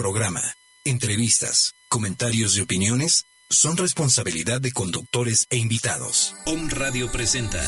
Programa, entrevistas, comentarios y opiniones son responsabilidad de conductores e invitados. Om Radio presenta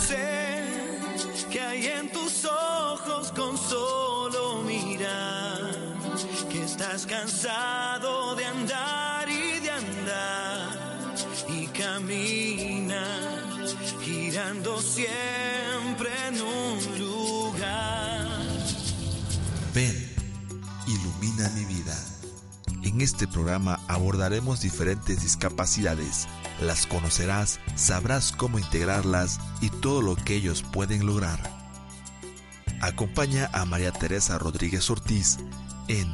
En este programa abordaremos diferentes discapacidades. Las conocerás, sabrás cómo integrarlas y todo lo que ellos pueden lograr. Acompaña a María Teresa Rodríguez Ortiz en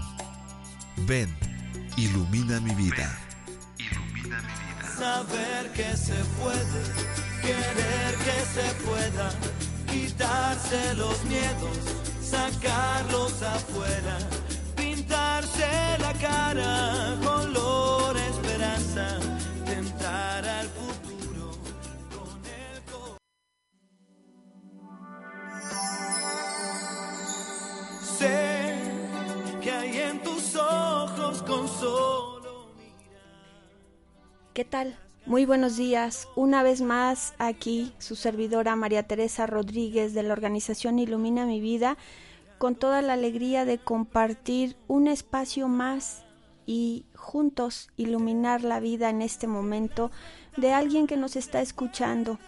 Ven, ilumina mi vida. Ilumina mi vida. Saber que se puede, querer que se pueda, quitarse los miedos, sacarlos afuera, cara, color esperanza, tentar al futuro con el. Sé que hay en tus ojos con solo ¿Qué tal? Muy buenos días. Una vez más aquí su servidora María Teresa Rodríguez de la organización Ilumina mi vida con toda la alegría de compartir un espacio más y juntos iluminar la vida en este momento de alguien que nos está escuchando.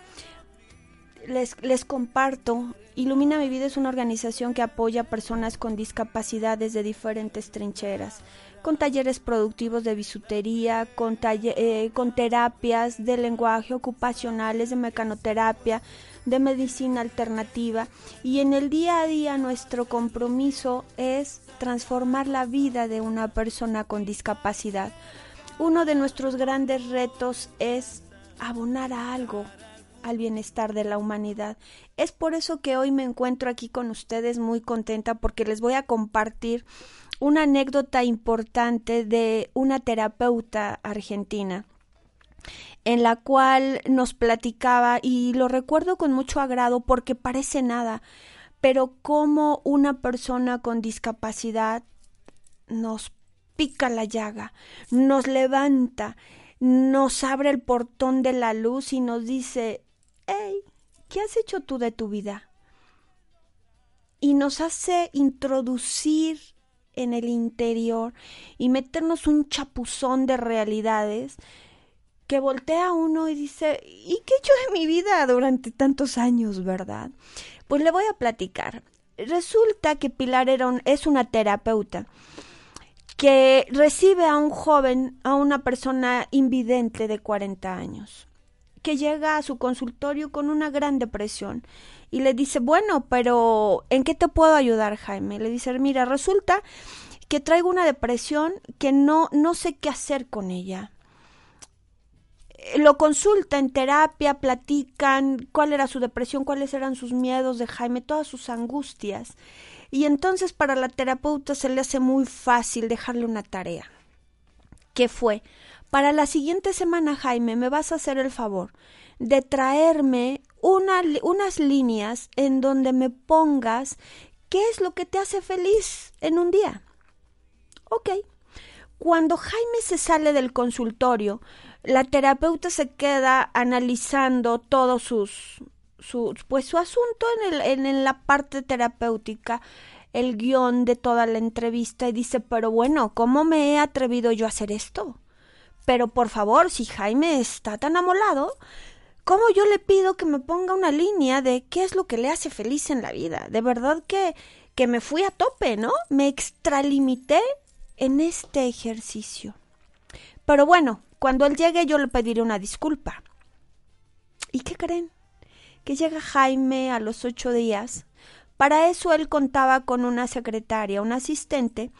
Les, les comparto, Ilumina mi vida es una organización que apoya a personas con discapacidades de diferentes trincheras con talleres productivos de bisutería, con, talle- eh, con terapias de lenguaje ocupacionales, de mecanoterapia, de medicina alternativa. Y en el día a día nuestro compromiso es transformar la vida de una persona con discapacidad. Uno de nuestros grandes retos es abonar a algo al bienestar de la humanidad. Es por eso que hoy me encuentro aquí con ustedes muy contenta porque les voy a compartir una anécdota importante de una terapeuta argentina en la cual nos platicaba y lo recuerdo con mucho agrado porque parece nada, pero como una persona con discapacidad nos pica la llaga, nos levanta, nos abre el portón de la luz y nos dice, hey, ¿qué has hecho tú de tu vida? Y nos hace introducir en el interior y meternos un chapuzón de realidades que voltea uno y dice, ¿y qué he hecho de mi vida durante tantos años, verdad? Pues le voy a platicar. Resulta que Pilar era un- es una terapeuta que recibe a un joven, a una persona invidente de 40 años, que llega a su consultorio con una gran depresión y le dice, bueno, pero ¿en qué te puedo ayudar, Jaime? Le dice, mira, resulta que traigo una depresión que no, no sé qué hacer con ella. Lo consulta en terapia, platican cuál era su depresión, cuáles eran sus miedos de Jaime, todas sus angustias. Y entonces para la terapeuta se le hace muy fácil dejarle una tarea. ¿Qué fue? Para la siguiente semana, Jaime, me vas a hacer el favor de traerme unas líneas en donde me pongas qué es lo que te hace feliz en un día. Ok. Cuando Jaime se sale del consultorio, la terapeuta se queda analizando todos sus, su, pues su asunto en, el, en, en la parte terapéutica, el guion de toda la entrevista y dice, pero bueno, ¿cómo me he atrevido yo a hacer esto? Pero por favor, si Jaime está tan amolado, ¿cómo yo le pido que me ponga una línea de qué es lo que le hace feliz en la vida? De verdad que, que me fui a tope, ¿no? Me extralimité en este ejercicio. Pero bueno, cuando él llegue yo le pediré una disculpa. ¿Y qué creen? Que llega Jaime a los ocho días. Para eso él contaba con una secretaria, un asistente,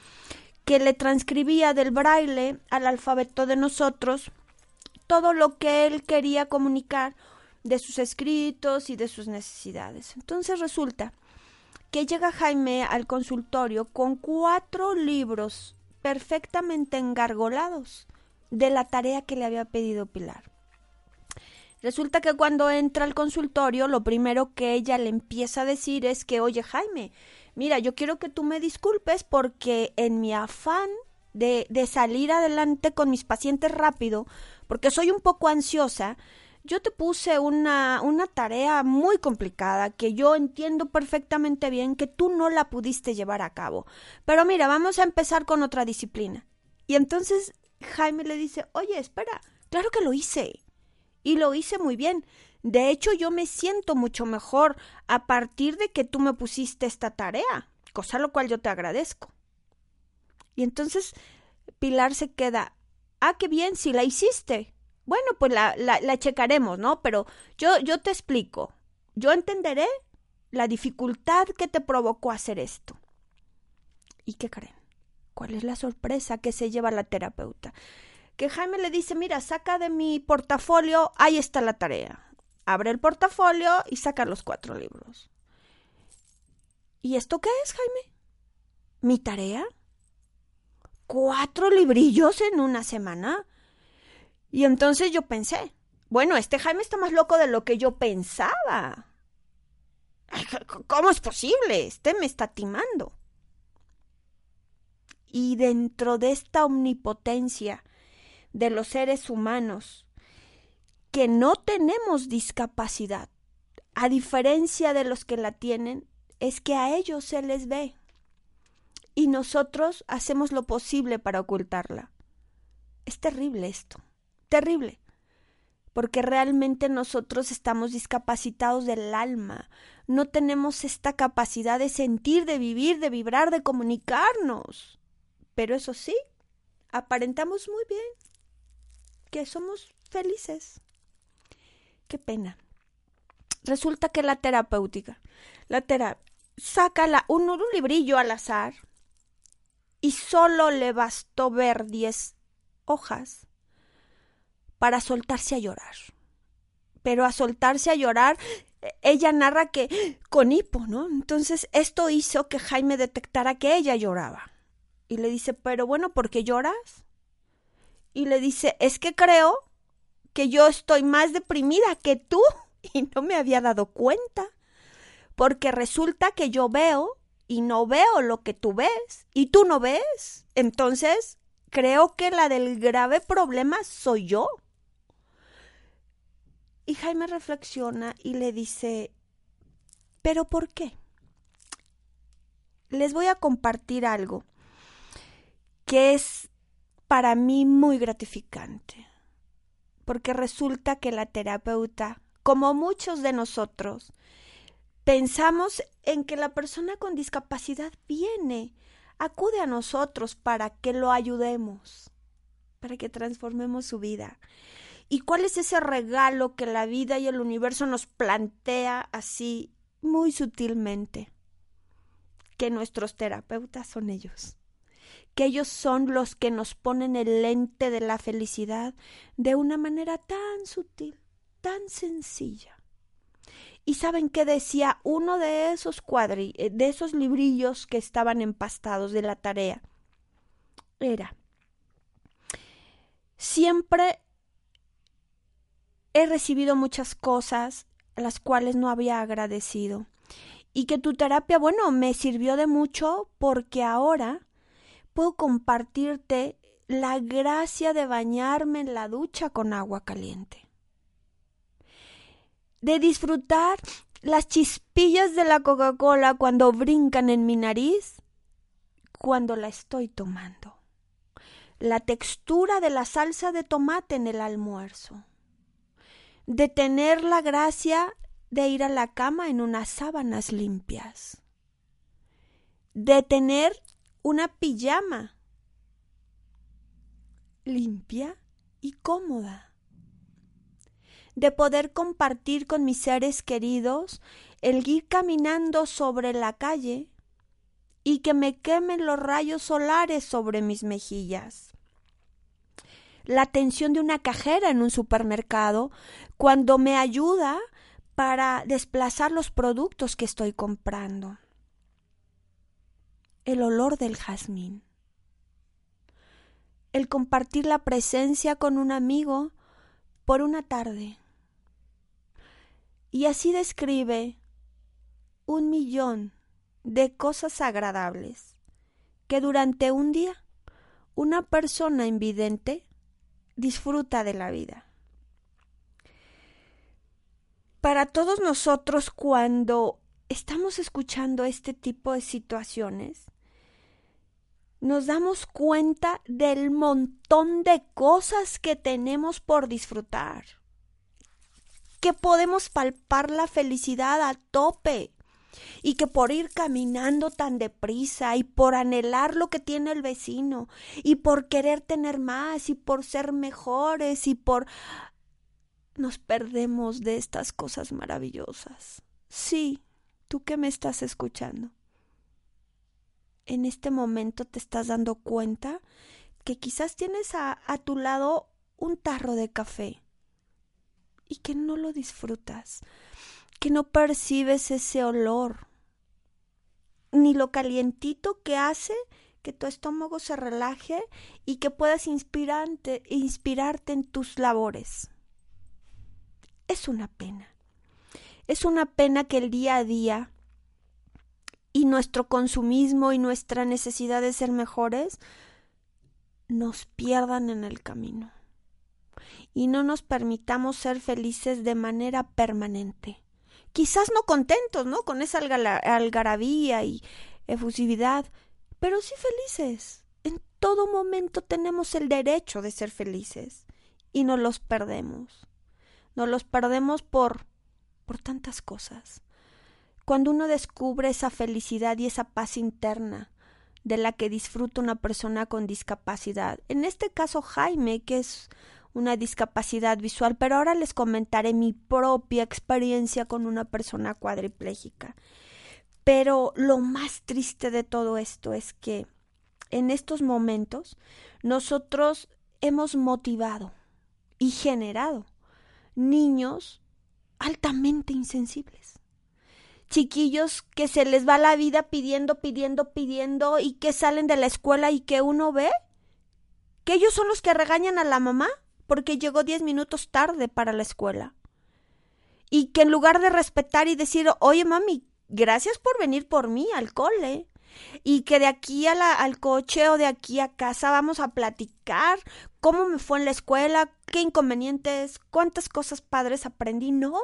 que le transcribía del braille al alfabeto de nosotros todo lo que él quería comunicar de sus escritos y de sus necesidades. Entonces resulta que llega Jaime al consultorio con cuatro libros perfectamente engargolados de la tarea que le había pedido Pilar. Resulta que cuando entra al consultorio, lo primero que ella le empieza a decir es que, oye Jaime, mira, yo quiero que tú me disculpes porque en mi afán de, de salir adelante con mis pacientes rápido, porque soy un poco ansiosa, yo te puse una, una tarea muy complicada que yo entiendo perfectamente bien que tú no la pudiste llevar a cabo. Pero mira, vamos a empezar con otra disciplina. Y entonces Jaime le dice, oye, espera, claro que lo hice. Y lo hice muy bien. De hecho, yo me siento mucho mejor a partir de que tú me pusiste esta tarea, cosa lo cual yo te agradezco. Y entonces Pilar se queda, ah, qué bien, si la hiciste. Bueno, pues la, la, la checaremos, ¿no? Pero yo, yo te explico. Yo entenderé la dificultad que te provocó hacer esto. ¿Y qué creen? ¿Cuál es la sorpresa que se lleva la terapeuta? Que Jaime le dice, mira, saca de mi portafolio, ahí está la tarea. Abre el portafolio y saca los cuatro libros. ¿Y esto qué es, Jaime? ¿Mi tarea? ¿Cuatro librillos en una semana? Y entonces yo pensé, bueno, este Jaime está más loco de lo que yo pensaba. ¿Cómo es posible? Este me está timando. Y dentro de esta omnipotencia de los seres humanos, que no tenemos discapacidad, a diferencia de los que la tienen, es que a ellos se les ve. Y nosotros hacemos lo posible para ocultarla. Es terrible esto terrible, porque realmente nosotros estamos discapacitados del alma, no tenemos esta capacidad de sentir, de vivir, de vibrar, de comunicarnos. Pero eso sí, aparentamos muy bien que somos felices. Qué pena. Resulta que la terapéutica, la terapia, saca la, un, un librillo al azar y solo le bastó ver diez hojas para soltarse a llorar. Pero a soltarse a llorar, ella narra que con hipo, ¿no? Entonces esto hizo que Jaime detectara que ella lloraba. Y le dice, pero bueno, ¿por qué lloras? Y le dice, es que creo que yo estoy más deprimida que tú y no me había dado cuenta. Porque resulta que yo veo y no veo lo que tú ves y tú no ves. Entonces, creo que la del grave problema soy yo. Y Jaime reflexiona y le dice, ¿pero por qué? Les voy a compartir algo que es para mí muy gratificante, porque resulta que la terapeuta, como muchos de nosotros, pensamos en que la persona con discapacidad viene, acude a nosotros para que lo ayudemos, para que transformemos su vida. ¿Y cuál es ese regalo que la vida y el universo nos plantea así muy sutilmente? Que nuestros terapeutas son ellos. Que ellos son los que nos ponen el lente de la felicidad de una manera tan sutil, tan sencilla. ¿Y saben qué decía uno de esos cuadri eh, de esos librillos que estaban empastados de la tarea? Era Siempre he recibido muchas cosas las cuales no había agradecido. Y que tu terapia, bueno, me sirvió de mucho porque ahora puedo compartirte la gracia de bañarme en la ducha con agua caliente. De disfrutar las chispillas de la Coca-Cola cuando brincan en mi nariz, cuando la estoy tomando. La textura de la salsa de tomate en el almuerzo de tener la gracia de ir a la cama en unas sábanas limpias, de tener una pijama limpia y cómoda, de poder compartir con mis seres queridos el ir caminando sobre la calle y que me quemen los rayos solares sobre mis mejillas. La atención de una cajera en un supermercado cuando me ayuda para desplazar los productos que estoy comprando. El olor del jazmín. El compartir la presencia con un amigo por una tarde. Y así describe un millón de cosas agradables que durante un día una persona invidente disfruta de la vida. Para todos nosotros cuando estamos escuchando este tipo de situaciones, nos damos cuenta del montón de cosas que tenemos por disfrutar, que podemos palpar la felicidad a tope y que por ir caminando tan deprisa y por anhelar lo que tiene el vecino y por querer tener más y por ser mejores y por nos perdemos de estas cosas maravillosas. Sí, tú que me estás escuchando. En este momento te estás dando cuenta que quizás tienes a, a tu lado un tarro de café y que no lo disfrutas que no percibes ese olor, ni lo calientito que hace que tu estómago se relaje y que puedas inspirarte, inspirarte en tus labores. Es una pena. Es una pena que el día a día y nuestro consumismo y nuestra necesidad de ser mejores nos pierdan en el camino y no nos permitamos ser felices de manera permanente quizás no contentos, ¿no? Con esa algarabía y efusividad, pero sí felices. En todo momento tenemos el derecho de ser felices y no los perdemos. No los perdemos por por tantas cosas. Cuando uno descubre esa felicidad y esa paz interna de la que disfruta una persona con discapacidad, en este caso Jaime, que es una discapacidad visual, pero ahora les comentaré mi propia experiencia con una persona cuadriplégica. Pero lo más triste de todo esto es que en estos momentos nosotros hemos motivado y generado niños altamente insensibles. Chiquillos que se les va la vida pidiendo, pidiendo, pidiendo y que salen de la escuela y que uno ve que ellos son los que regañan a la mamá porque llegó diez minutos tarde para la escuela. Y que en lugar de respetar y decir, oye mami, gracias por venir por mí al cole, y que de aquí al coche o de aquí a casa vamos a platicar cómo me fue en la escuela, qué inconvenientes, cuántas cosas padres aprendí. No.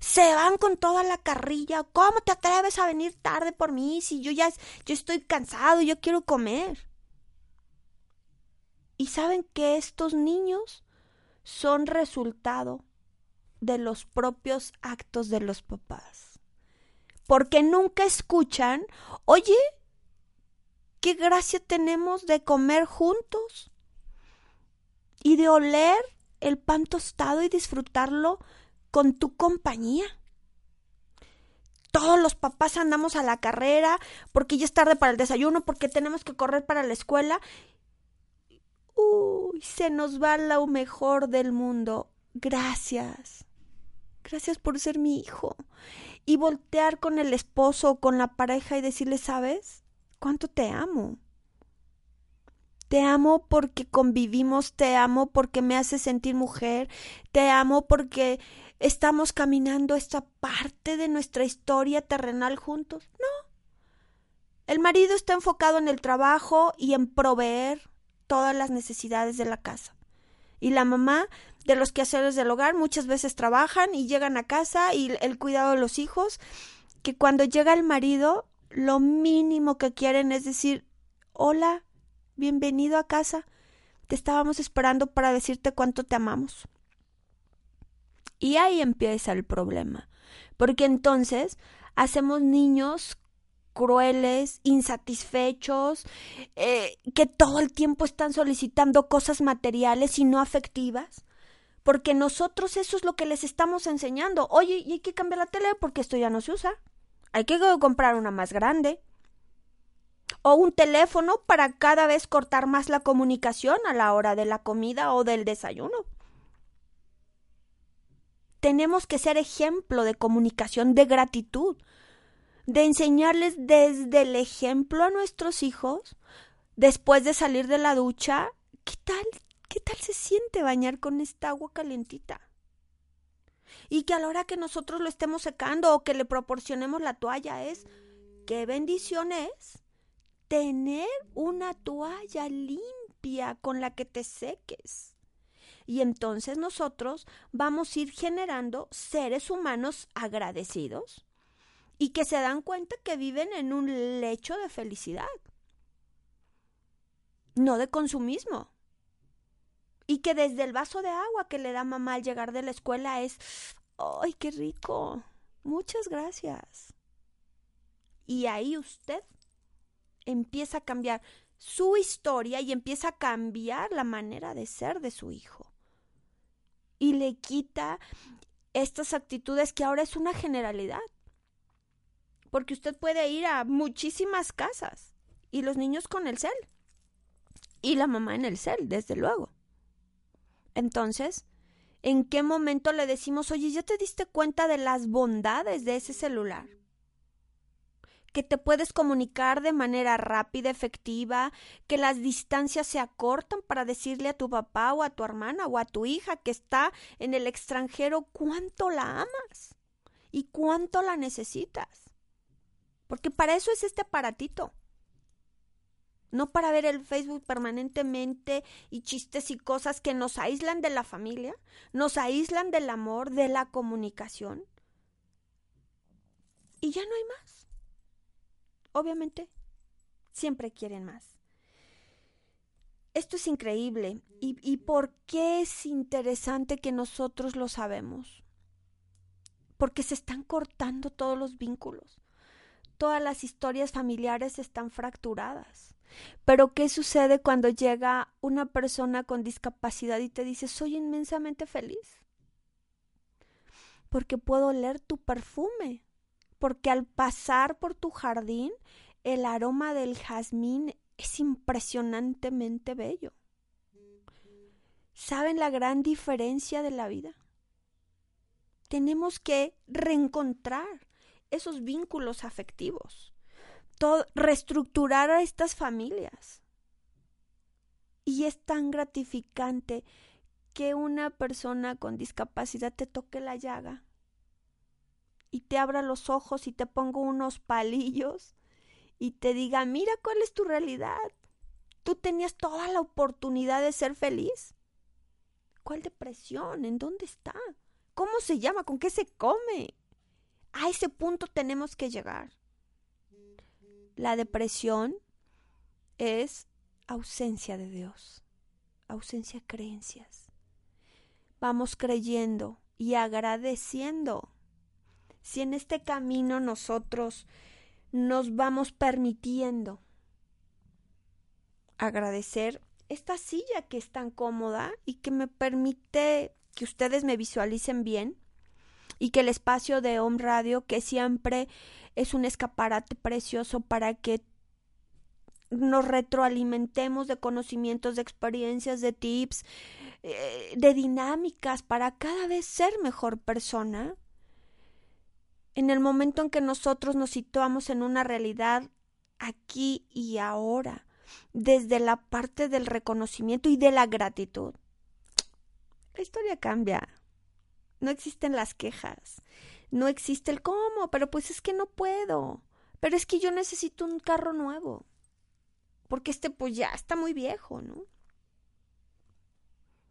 Se van con toda la carrilla. ¿Cómo te atreves a venir tarde por mí si yo ya yo estoy cansado, yo quiero comer? Y saben que estos niños son resultado de los propios actos de los papás. Porque nunca escuchan, oye, qué gracia tenemos de comer juntos y de oler el pan tostado y disfrutarlo con tu compañía. Todos los papás andamos a la carrera porque ya es tarde para el desayuno, porque tenemos que correr para la escuela Uy, se nos va lo mejor del mundo. Gracias. Gracias por ser mi hijo. Y voltear con el esposo o con la pareja y decirle, ¿sabes? ¿Cuánto te amo? Te amo porque convivimos, te amo porque me hace sentir mujer, te amo porque estamos caminando esta parte de nuestra historia terrenal juntos. No. El marido está enfocado en el trabajo y en proveer, todas las necesidades de la casa. Y la mamá de los quehaceres del hogar muchas veces trabajan y llegan a casa y el cuidado de los hijos, que cuando llega el marido, lo mínimo que quieren es decir, hola, bienvenido a casa, te estábamos esperando para decirte cuánto te amamos. Y ahí empieza el problema, porque entonces hacemos niños crueles, insatisfechos, eh, que todo el tiempo están solicitando cosas materiales y no afectivas. Porque nosotros eso es lo que les estamos enseñando. Oye, y hay que cambiar la tele porque esto ya no se usa. Hay que comprar una más grande. o un teléfono para cada vez cortar más la comunicación a la hora de la comida o del desayuno. Tenemos que ser ejemplo de comunicación, de gratitud, de enseñarles desde el ejemplo a nuestros hijos, después de salir de la ducha, ¿qué tal? ¿Qué tal se siente bañar con esta agua calentita? Y que a la hora que nosotros lo estemos secando o que le proporcionemos la toalla es, qué bendición es tener una toalla limpia con la que te seques. Y entonces nosotros vamos a ir generando seres humanos agradecidos y que se dan cuenta que viven en un lecho de felicidad, no de consumismo. Y que desde el vaso de agua que le da mamá al llegar de la escuela es, ¡ay, qué rico! Muchas gracias. Y ahí usted empieza a cambiar su historia y empieza a cambiar la manera de ser de su hijo. Y le quita estas actitudes que ahora es una generalidad porque usted puede ir a muchísimas casas y los niños con el cel y la mamá en el cel, desde luego. Entonces, ¿en qué momento le decimos, oye, ya te diste cuenta de las bondades de ese celular? Que te puedes comunicar de manera rápida, efectiva, que las distancias se acortan para decirle a tu papá o a tu hermana o a tu hija que está en el extranjero cuánto la amas y cuánto la necesitas. Porque para eso es este aparatito. No para ver el Facebook permanentemente y chistes y cosas que nos aíslan de la familia, nos aíslan del amor, de la comunicación. Y ya no hay más. Obviamente, siempre quieren más. Esto es increíble. ¿Y, ¿Y por qué es interesante que nosotros lo sabemos? Porque se están cortando todos los vínculos todas las historias familiares están fracturadas. Pero ¿qué sucede cuando llega una persona con discapacidad y te dice soy inmensamente feliz? Porque puedo oler tu perfume, porque al pasar por tu jardín el aroma del jazmín es impresionantemente bello. ¿Saben la gran diferencia de la vida? Tenemos que reencontrar esos vínculos afectivos, reestructurar a estas familias. Y es tan gratificante que una persona con discapacidad te toque la llaga y te abra los ojos y te ponga unos palillos y te diga, mira cuál es tu realidad. Tú tenías toda la oportunidad de ser feliz. ¿Cuál depresión? ¿En dónde está? ¿Cómo se llama? ¿Con qué se come? A ese punto tenemos que llegar. La depresión es ausencia de Dios, ausencia de creencias. Vamos creyendo y agradeciendo. Si en este camino nosotros nos vamos permitiendo agradecer esta silla que es tan cómoda y que me permite que ustedes me visualicen bien, y que el espacio de Home Radio, que siempre es un escaparate precioso para que nos retroalimentemos de conocimientos, de experiencias, de tips, eh, de dinámicas para cada vez ser mejor persona. En el momento en que nosotros nos situamos en una realidad aquí y ahora, desde la parte del reconocimiento y de la gratitud, la historia cambia no existen las quejas, no existe el cómo, pero pues es que no puedo, pero es que yo necesito un carro nuevo, porque este pues ya está muy viejo, ¿no?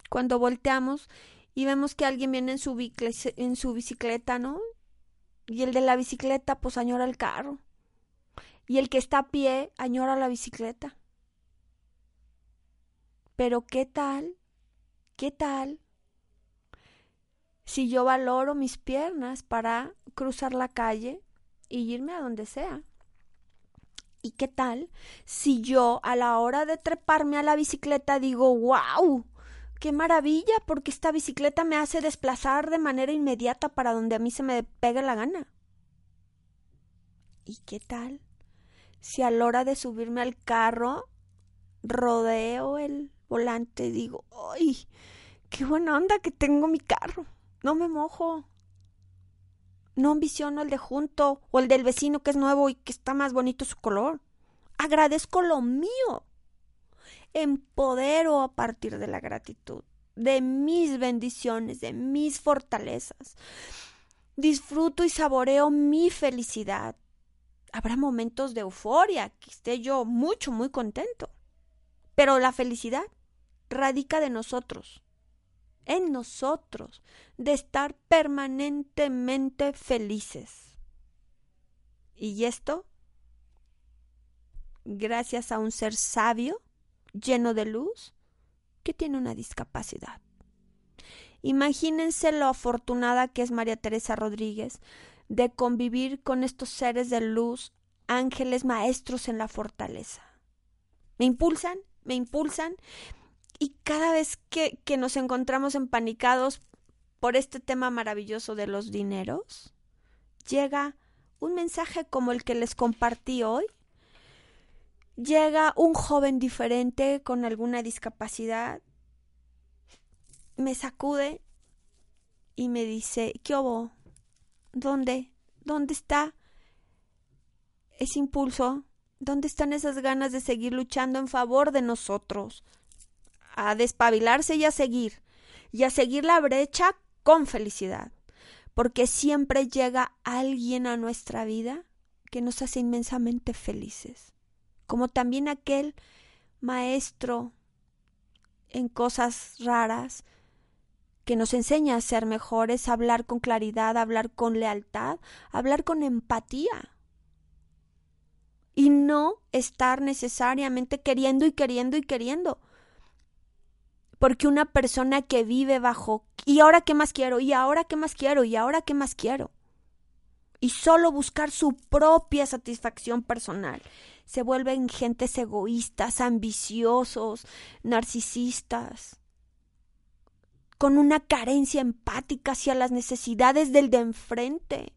Cuando volteamos y vemos que alguien viene en su, en su bicicleta, ¿no? Y el de la bicicleta pues añora el carro. Y el que está a pie añora la bicicleta. Pero ¿qué tal? ¿Qué tal si yo valoro mis piernas para cruzar la calle y irme a donde sea. ¿Y qué tal si yo a la hora de treparme a la bicicleta digo, wow, qué maravilla, porque esta bicicleta me hace desplazar de manera inmediata para donde a mí se me pegue la gana? ¿Y qué tal si a la hora de subirme al carro rodeo el volante y digo, ¡ay! ¡Qué buena onda que tengo mi carro! No me mojo. No ambiciono el de junto o el del vecino que es nuevo y que está más bonito su color. Agradezco lo mío. Empodero a partir de la gratitud, de mis bendiciones, de mis fortalezas. Disfruto y saboreo mi felicidad. Habrá momentos de euforia, que esté yo mucho, muy contento. Pero la felicidad radica de nosotros, en nosotros, de estar permanentemente felices. Y esto, gracias a un ser sabio, lleno de luz, que tiene una discapacidad. Imagínense lo afortunada que es María Teresa Rodríguez de convivir con estos seres de luz, ángeles maestros en la fortaleza. Me impulsan, me impulsan y cada vez que, que nos encontramos empanicados por este tema maravilloso de los dineros, llega un mensaje como el que les compartí hoy. Llega un joven diferente con alguna discapacidad, me sacude y me dice, ¿qué hubo? ¿Dónde? ¿Dónde está ese impulso? ¿Dónde están esas ganas de seguir luchando en favor de nosotros? A despabilarse y a seguir, y a seguir la brecha con felicidad, porque siempre llega alguien a nuestra vida que nos hace inmensamente felices, como también aquel maestro en cosas raras que nos enseña a ser mejores, a hablar con claridad, a hablar con lealtad, a hablar con empatía. Y no estar necesariamente queriendo y queriendo y queriendo. Porque una persona que vive bajo ¿y ahora qué más quiero? ¿y ahora qué más quiero? ¿y ahora qué más quiero? Y solo buscar su propia satisfacción personal. Se vuelven gentes egoístas, ambiciosos, narcisistas con una carencia empática hacia las necesidades del de enfrente,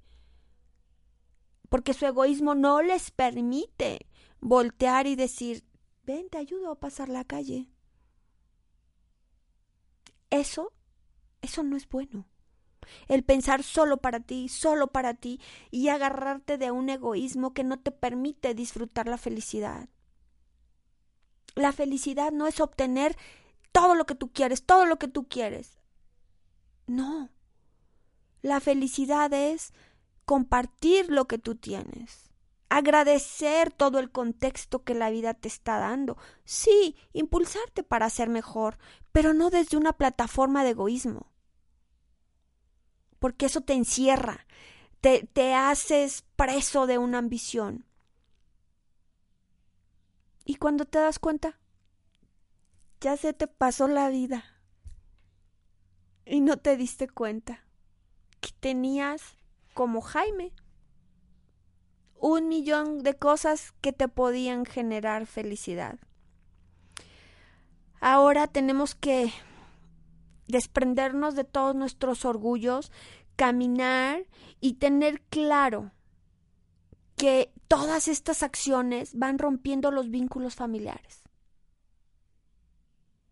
porque su egoísmo no les permite voltear y decir, ven, te ayudo a pasar la calle. Eso, eso no es bueno. El pensar solo para ti, solo para ti, y agarrarte de un egoísmo que no te permite disfrutar la felicidad. La felicidad no es obtener todo lo que tú quieres, todo lo que tú quieres. No. La felicidad es compartir lo que tú tienes, agradecer todo el contexto que la vida te está dando, sí, impulsarte para ser mejor, pero no desde una plataforma de egoísmo, porque eso te encierra, te, te haces preso de una ambición. Y cuando te das cuenta, ya se te pasó la vida y no te diste cuenta que tenías como Jaime un millón de cosas que te podían generar felicidad. Ahora tenemos que desprendernos de todos nuestros orgullos, caminar y tener claro que todas estas acciones van rompiendo los vínculos familiares.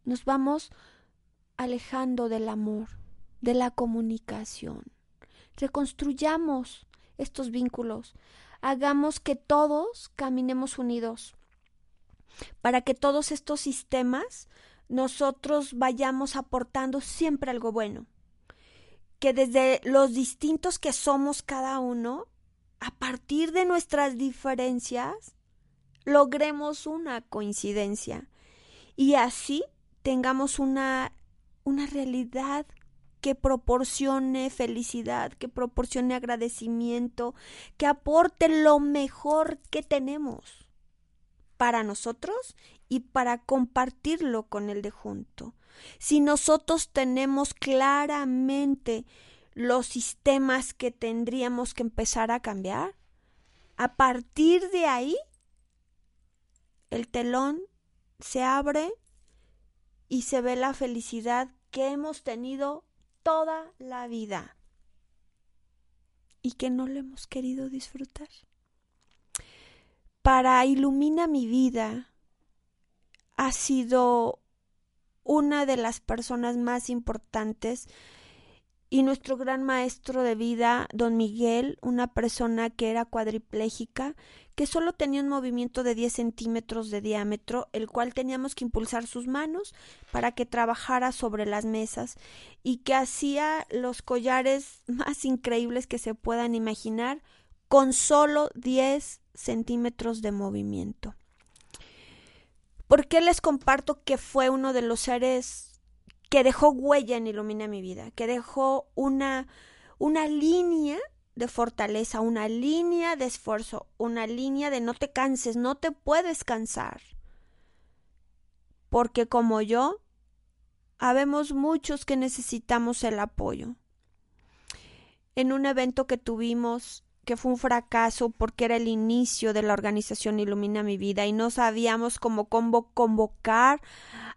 Nos vamos alejando del amor, de la comunicación. Reconstruyamos estos vínculos. Hagamos que todos caminemos unidos para que todos estos sistemas nosotros vayamos aportando siempre algo bueno. Que desde los distintos que somos cada uno, a partir de nuestras diferencias, logremos una coincidencia y así tengamos una, una realidad que proporcione felicidad, que proporcione agradecimiento, que aporte lo mejor que tenemos para nosotros y para compartirlo con el de junto. Si nosotros tenemos claramente los sistemas que tendríamos que empezar a cambiar, a partir de ahí el telón se abre y se ve la felicidad que hemos tenido toda la vida y que no lo hemos querido disfrutar. para Ilumina mi vida ha sido una de las personas más importantes y nuestro gran maestro de vida, don Miguel, una persona que era cuadripléjica, que solo tenía un movimiento de 10 centímetros de diámetro, el cual teníamos que impulsar sus manos para que trabajara sobre las mesas y que hacía los collares más increíbles que se puedan imaginar con solo 10 centímetros de movimiento. ¿Por qué les comparto que fue uno de los seres que dejó huella en Ilumina mi vida? Que dejó una, una línea de fortaleza, una línea de esfuerzo, una línea de no te canses, no te puedes cansar. Porque como yo, habemos muchos que necesitamos el apoyo. En un evento que tuvimos que fue un fracaso porque era el inicio de la organización Ilumina mi vida y no sabíamos cómo convocar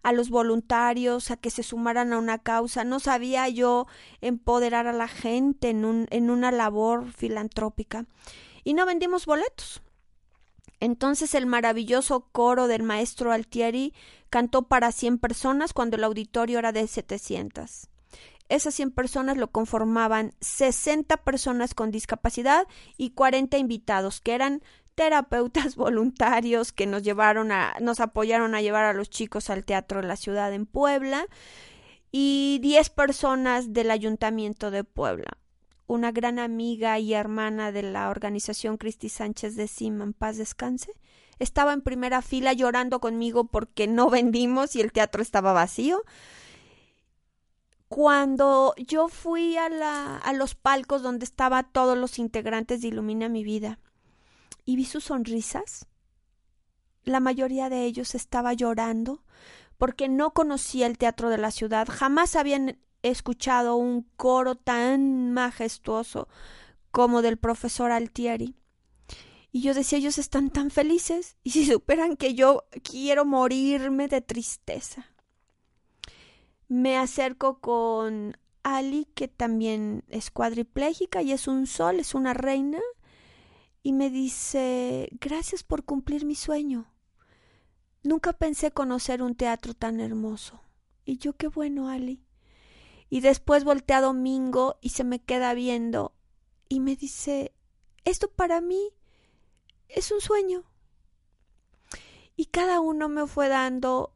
a los voluntarios a que se sumaran a una causa, no sabía yo empoderar a la gente en, un, en una labor filantrópica y no vendimos boletos. Entonces el maravilloso coro del maestro Altieri cantó para 100 personas cuando el auditorio era de 700. Esas 100 personas lo conformaban 60 personas con discapacidad y 40 invitados, que eran terapeutas voluntarios que nos llevaron a, nos apoyaron a llevar a los chicos al teatro de la ciudad en Puebla y 10 personas del ayuntamiento de Puebla. Una gran amiga y hermana de la organización Cristi Sánchez de Siman, paz descanse, estaba en primera fila llorando conmigo porque no vendimos y el teatro estaba vacío cuando yo fui a, la, a los palcos donde estaban todos los integrantes de Ilumina mi vida y vi sus sonrisas, la mayoría de ellos estaba llorando porque no conocía el teatro de la ciudad, jamás habían escuchado un coro tan majestuoso como del profesor Altieri. Y yo decía, ellos están tan felices, y si superan que yo quiero morirme de tristeza me acerco con Ali, que también es cuadripléjica y es un sol, es una reina, y me dice, gracias por cumplir mi sueño. Nunca pensé conocer un teatro tan hermoso. Y yo, qué bueno, Ali. Y después voltea a Domingo y se me queda viendo y me dice, esto para mí es un sueño. Y cada uno me fue dando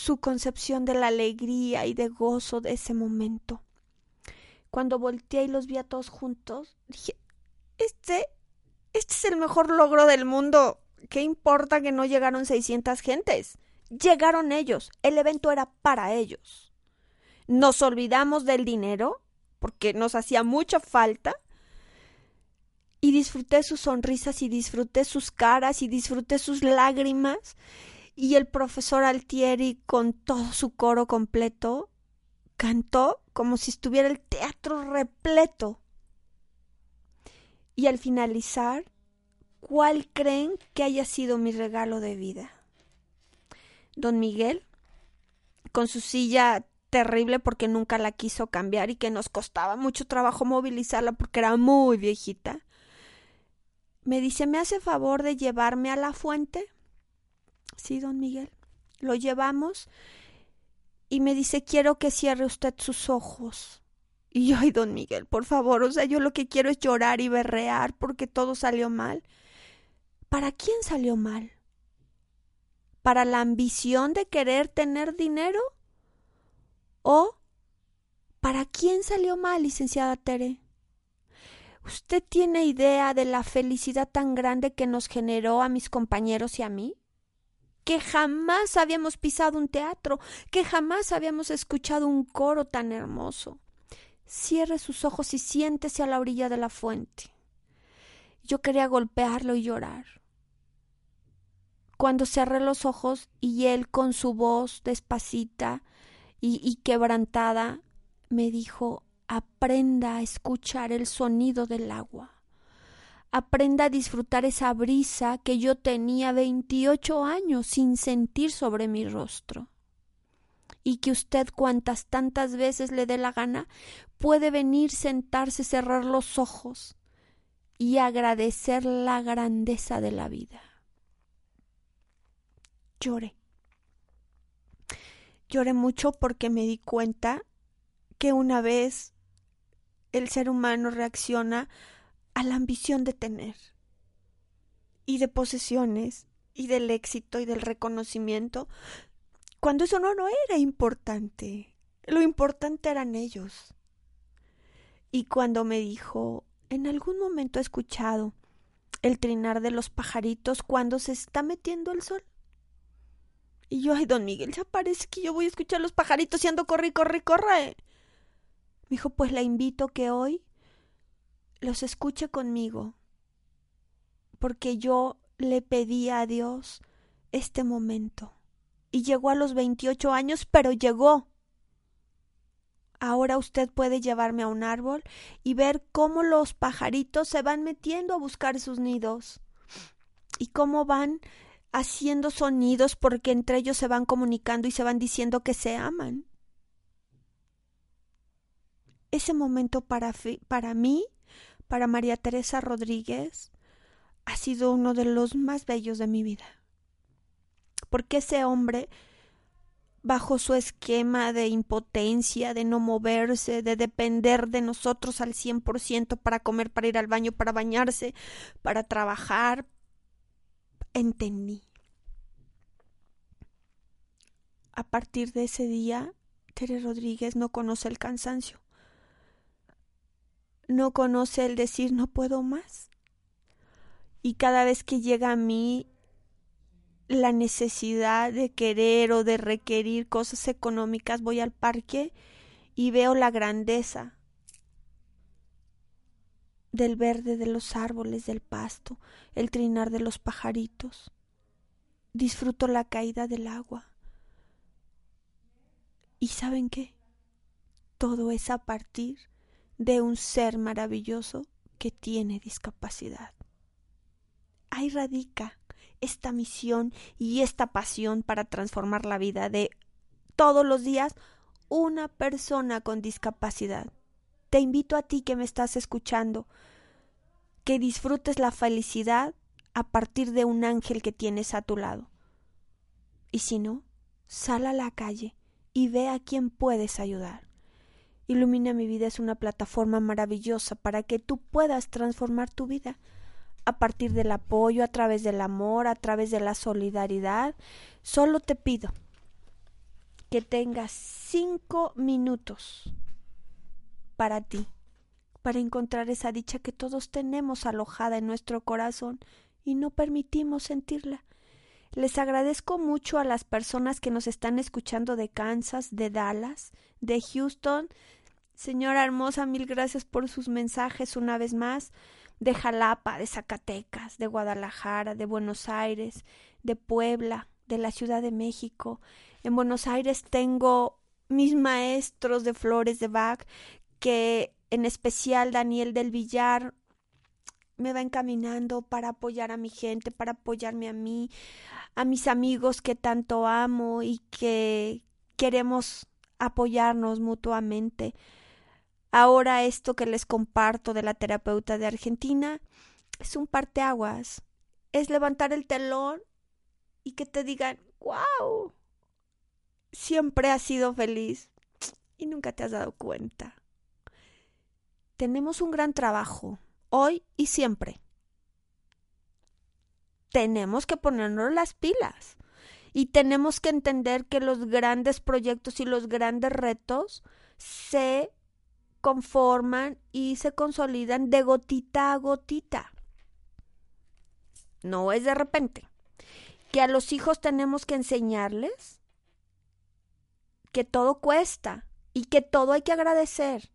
su concepción de la alegría y de gozo de ese momento. Cuando volteé y los vi a todos juntos, dije, este, este es el mejor logro del mundo. ¿Qué importa que no llegaron 600 gentes? Llegaron ellos. El evento era para ellos. Nos olvidamos del dinero, porque nos hacía mucha falta, y disfruté sus sonrisas y disfruté sus caras y disfruté sus lágrimas y el profesor Altieri con todo su coro completo cantó como si estuviera el teatro repleto. Y al finalizar, ¿cuál creen que haya sido mi regalo de vida? Don Miguel, con su silla terrible porque nunca la quiso cambiar y que nos costaba mucho trabajo movilizarla porque era muy viejita, me dice, ¿me hace favor de llevarme a la fuente? Sí, don Miguel. Lo llevamos y me dice, quiero que cierre usted sus ojos. Y yo, ay, don Miguel, por favor, o sea, yo lo que quiero es llorar y berrear porque todo salió mal. ¿Para quién salió mal? ¿Para la ambición de querer tener dinero? ¿O para quién salió mal, licenciada Tere? ¿Usted tiene idea de la felicidad tan grande que nos generó a mis compañeros y a mí? Que jamás habíamos pisado un teatro, que jamás habíamos escuchado un coro tan hermoso. Cierre sus ojos y siéntese a la orilla de la fuente. Yo quería golpearlo y llorar. Cuando cerré los ojos y él con su voz despacita y, y quebrantada me dijo aprenda a escuchar el sonido del agua aprenda a disfrutar esa brisa que yo tenía veintiocho años sin sentir sobre mi rostro. Y que usted cuantas tantas veces le dé la gana puede venir, sentarse, cerrar los ojos y agradecer la grandeza de la vida. Lloré. Lloré mucho porque me di cuenta que una vez el ser humano reacciona a la ambición de tener y de posesiones y del éxito y del reconocimiento, cuando eso no, era importante. Lo importante eran ellos. Y cuando me dijo, en algún momento he escuchado el trinar de los pajaritos cuando se está metiendo el sol. Y yo, ay, don Miguel, ya parece que yo voy a escuchar los pajaritos y ando corre, corre, corre. Me dijo, pues la invito que hoy los escuche conmigo, porque yo le pedí a Dios este momento. Y llegó a los 28 años, pero llegó. Ahora usted puede llevarme a un árbol y ver cómo los pajaritos se van metiendo a buscar sus nidos y cómo van haciendo sonidos porque entre ellos se van comunicando y se van diciendo que se aman. Ese momento para, para mí, para María Teresa Rodríguez, ha sido uno de los más bellos de mi vida. Porque ese hombre bajo su esquema de impotencia, de no moverse, de depender de nosotros al cien por ciento para comer, para ir al baño, para bañarse, para trabajar. Entendí. A partir de ese día, Tere Rodríguez no conoce el cansancio. No conoce el decir no puedo más. Y cada vez que llega a mí la necesidad de querer o de requerir cosas económicas, voy al parque y veo la grandeza del verde de los árboles, del pasto, el trinar de los pajaritos. Disfruto la caída del agua. ¿Y saben qué? Todo es a partir de un ser maravilloso que tiene discapacidad. Ahí radica esta misión y esta pasión para transformar la vida de todos los días una persona con discapacidad. Te invito a ti que me estás escuchando, que disfrutes la felicidad a partir de un ángel que tienes a tu lado. Y si no, sal a la calle y ve a quién puedes ayudar. Ilumina mi vida es una plataforma maravillosa para que tú puedas transformar tu vida a partir del apoyo, a través del amor, a través de la solidaridad. Solo te pido que tengas cinco minutos para ti, para encontrar esa dicha que todos tenemos alojada en nuestro corazón y no permitimos sentirla. Les agradezco mucho a las personas que nos están escuchando de Kansas, de Dallas, de Houston. Señora hermosa, mil gracias por sus mensajes una vez más de Jalapa, de Zacatecas, de Guadalajara, de Buenos Aires, de Puebla, de la Ciudad de México. En Buenos Aires tengo mis maestros de flores de Bach, que en especial Daniel del Villar me va encaminando para apoyar a mi gente, para apoyarme a mí, a mis amigos que tanto amo y que queremos apoyarnos mutuamente. Ahora esto que les comparto de la terapeuta de Argentina es un parteaguas. Es levantar el telón y que te digan, wow, siempre has sido feliz y nunca te has dado cuenta. Tenemos un gran trabajo, hoy y siempre. Tenemos que ponernos las pilas y tenemos que entender que los grandes proyectos y los grandes retos se conforman y se consolidan de gotita a gotita. No es de repente. Que a los hijos tenemos que enseñarles que todo cuesta y que todo hay que agradecer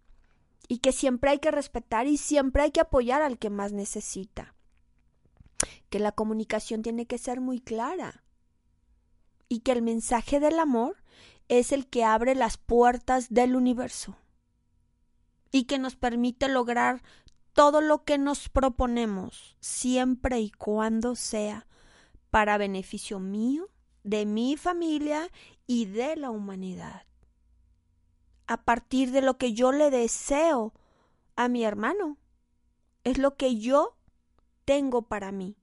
y que siempre hay que respetar y siempre hay que apoyar al que más necesita. Que la comunicación tiene que ser muy clara y que el mensaje del amor es el que abre las puertas del universo y que nos permite lograr todo lo que nos proponemos, siempre y cuando sea para beneficio mío, de mi familia y de la humanidad. A partir de lo que yo le deseo a mi hermano es lo que yo tengo para mí.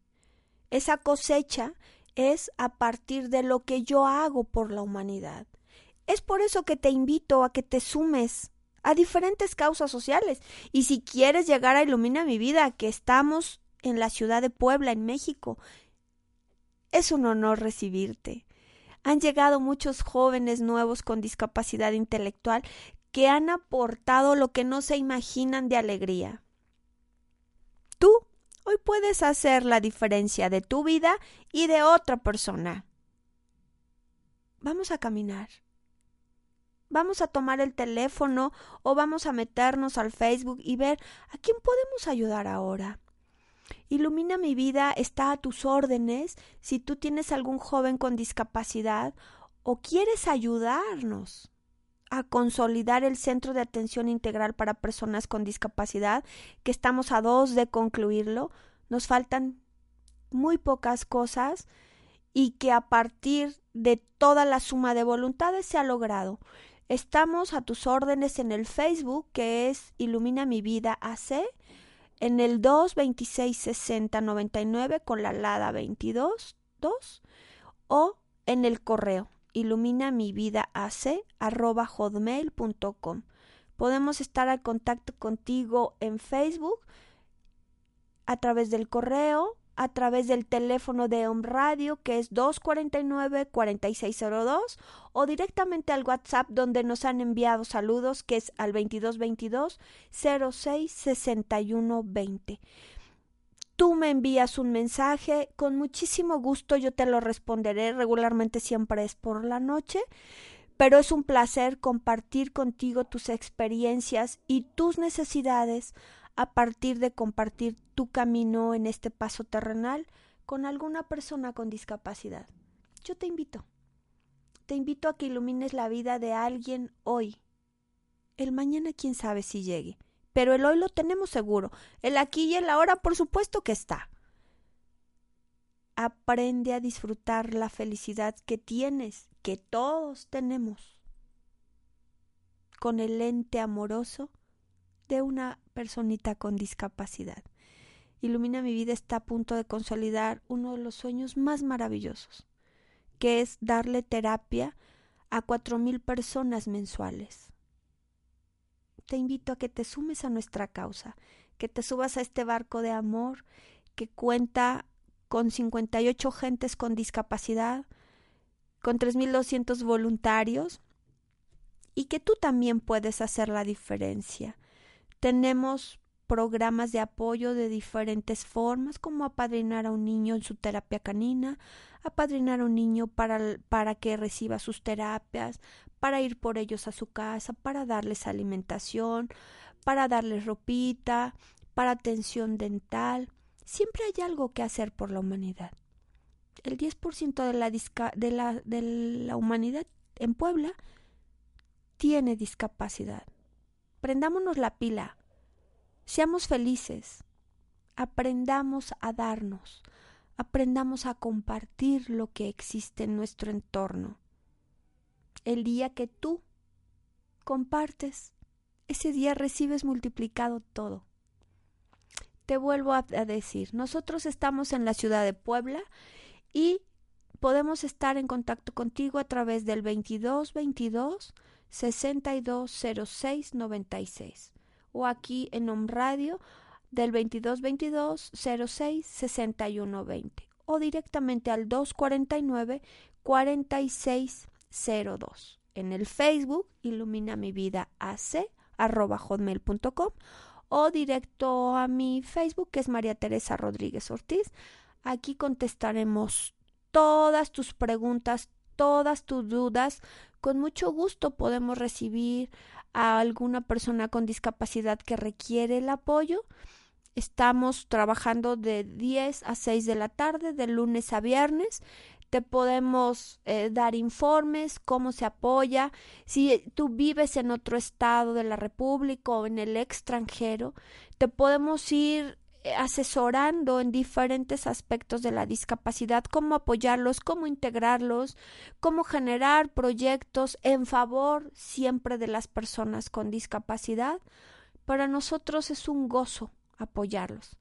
Esa cosecha es a partir de lo que yo hago por la humanidad. Es por eso que te invito a que te sumes a diferentes causas sociales. Y si quieres llegar a Ilumina mi vida, que estamos en la ciudad de Puebla, en México, es un honor recibirte. Han llegado muchos jóvenes nuevos con discapacidad intelectual que han aportado lo que no se imaginan de alegría. Tú hoy puedes hacer la diferencia de tu vida y de otra persona. Vamos a caminar vamos a tomar el teléfono o vamos a meternos al Facebook y ver a quién podemos ayudar ahora. Ilumina mi vida está a tus órdenes si tú tienes algún joven con discapacidad o quieres ayudarnos a consolidar el Centro de Atención Integral para Personas con Discapacidad, que estamos a dos de concluirlo. Nos faltan muy pocas cosas y que a partir de toda la suma de voluntades se ha logrado. Estamos a tus órdenes en el Facebook, que es Ilumina mi vida AC, en el 2266099 con la LADA 22 2, o en el correo ilumina mi vida arroba hotmail.com. Podemos estar al contacto contigo en Facebook a través del correo a través del teléfono de Home Radio que es 249-4602 o directamente al WhatsApp donde nos han enviado saludos que es al 2222 066120. Tú me envías un mensaje, con muchísimo gusto yo te lo responderé, regularmente siempre es por la noche, pero es un placer compartir contigo tus experiencias y tus necesidades a partir de compartir tu camino en este paso terrenal con alguna persona con discapacidad. Yo te invito. Te invito a que ilumines la vida de alguien hoy. El mañana quién sabe si llegue, pero el hoy lo tenemos seguro. El aquí y el ahora por supuesto que está. Aprende a disfrutar la felicidad que tienes, que todos tenemos, con el ente amoroso de una personita con discapacidad. Ilumina mi vida está a punto de consolidar uno de los sueños más maravillosos, que es darle terapia a cuatro mil personas mensuales. Te invito a que te sumes a nuestra causa, que te subas a este barco de amor que cuenta con 58 gentes con discapacidad, con 3.200 voluntarios, y que tú también puedes hacer la diferencia. Tenemos programas de apoyo de diferentes formas, como apadrinar a un niño en su terapia canina, apadrinar a un niño para, para que reciba sus terapias, para ir por ellos a su casa, para darles alimentación, para darles ropita, para atención dental. Siempre hay algo que hacer por la humanidad. El 10% de la, de, la, de la humanidad en Puebla tiene discapacidad prendámonos la pila, seamos felices, aprendamos a darnos, aprendamos a compartir lo que existe en nuestro entorno. El día que tú compartes, ese día recibes multiplicado todo. Te vuelvo a, decir, nosotros estamos en la ciudad de Puebla y podemos estar en contacto contigo a través del 2222 620696 o aquí en Home Radio del 2222 06 6120 o directamente al 249 4602 en el Facebook Ilumina mi vida AC arroba hotmail.com o directo a mi Facebook que es María Teresa Rodríguez Ortiz. Aquí contestaremos todas tus preguntas, todas tus dudas con mucho gusto podemos recibir a alguna persona con discapacidad que requiere el apoyo. Estamos trabajando de 10 a 6 de la tarde, de lunes a viernes. Te podemos eh, dar informes, cómo se apoya. Si tú vives en otro estado de la República o en el extranjero, te podemos ir asesorando en diferentes aspectos de la discapacidad, cómo apoyarlos, cómo integrarlos, cómo generar proyectos en favor siempre de las personas con discapacidad. Para nosotros es un gozo apoyarlos.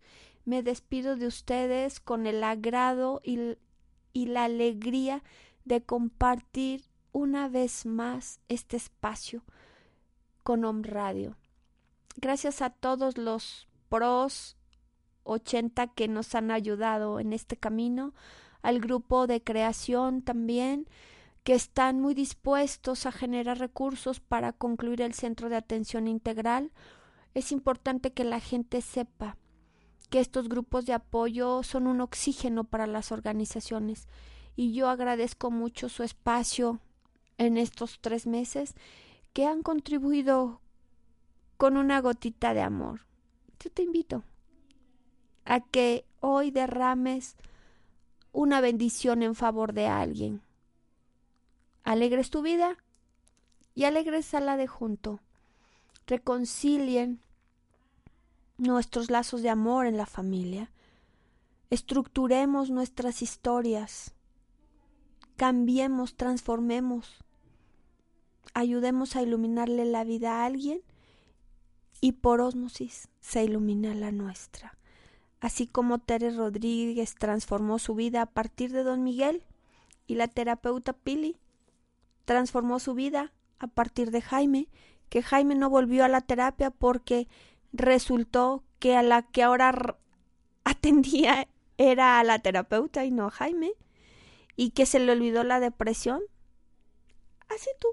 Me despido de ustedes con el agrado y, y la alegría de compartir una vez más este espacio con Om Radio. Gracias a todos los pros 80 que nos han ayudado en este camino, al grupo de creación también, que están muy dispuestos a generar recursos para concluir el centro de atención integral. Es importante que la gente sepa que estos grupos de apoyo son un oxígeno para las organizaciones y yo agradezco mucho su espacio en estos tres meses que han contribuido con una gotita de amor. Yo te invito a que hoy derrames una bendición en favor de alguien. Alegres tu vida y alegres a la de junto. Reconcilien nuestros lazos de amor en la familia. Estructuremos nuestras historias. Cambiemos, transformemos. Ayudemos a iluminarle la vida a alguien y por ósmosis se ilumina la nuestra así como Teres Rodríguez transformó su vida a partir de Don Miguel y la terapeuta Pili transformó su vida a partir de Jaime, que Jaime no volvió a la terapia porque resultó que a la que ahora atendía era a la terapeuta y no a Jaime, y que se le olvidó la depresión. Así tú.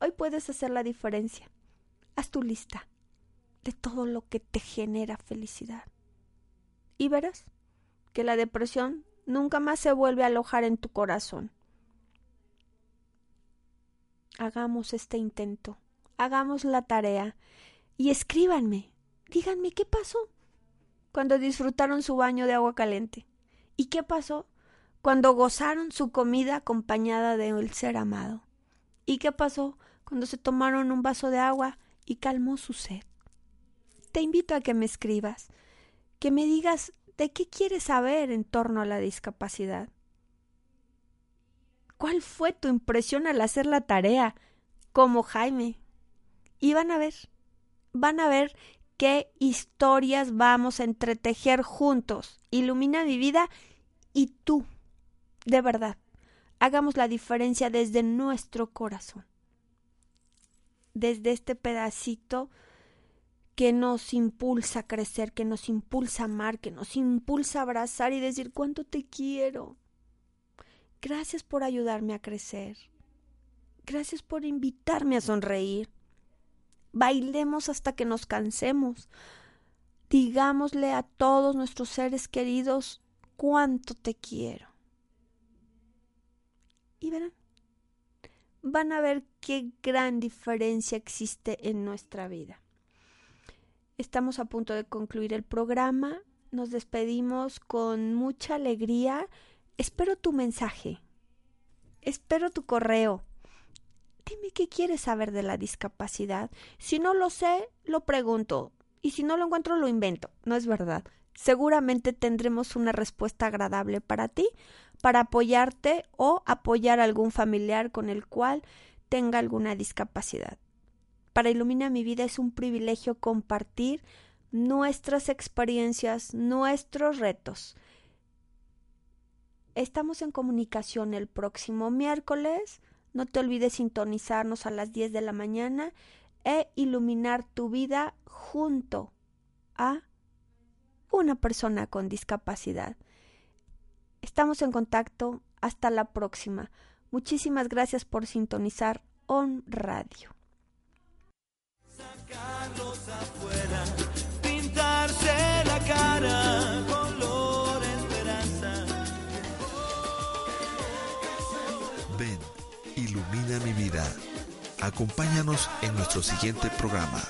Hoy puedes hacer la diferencia. Haz tu lista de todo lo que te genera felicidad y verás que la depresión nunca más se vuelve a alojar en tu corazón. Hagamos este intento, hagamos la tarea y escríbanme, díganme qué pasó cuando disfrutaron su baño de agua caliente y qué pasó cuando gozaron su comida acompañada de el ser amado y qué pasó cuando se tomaron un vaso de agua y calmó su sed. Te invito a que me escribas que me digas de qué quieres saber en torno a la discapacidad. ¿Cuál fue tu impresión al hacer la tarea? Como Jaime. Y van a ver, van a ver qué historias vamos a entretejer juntos. Ilumina mi vida y tú, de verdad, hagamos la diferencia desde nuestro corazón. Desde este pedacito que nos impulsa a crecer, que nos impulsa a amar, que nos impulsa a abrazar y decir cuánto te quiero. Gracias por ayudarme a crecer. Gracias por invitarme a sonreír. Bailemos hasta que nos cansemos. Digámosle a todos nuestros seres queridos cuánto te quiero. Y verán, van a ver qué gran diferencia existe en nuestra vida. Estamos a punto de concluir el programa. Nos despedimos con mucha alegría. Espero tu mensaje. Espero tu correo. Dime qué quieres saber de la discapacidad. Si no lo sé, lo pregunto. Y si no lo encuentro, lo invento. No es verdad. Seguramente tendremos una respuesta agradable para ti, para apoyarte o apoyar a algún familiar con el cual tenga alguna discapacidad. Para Ilumina mi vida es un privilegio compartir nuestras experiencias, nuestros retos. Estamos en comunicación el próximo miércoles. No te olvides sintonizarnos a las 10 de la mañana e iluminar tu vida junto a una persona con discapacidad. Estamos en contacto. Hasta la próxima. Muchísimas gracias por sintonizar On Radio pintarse la cara esperanza. Ven, ilumina mi vida. Acompáñanos en nuestro siguiente programa.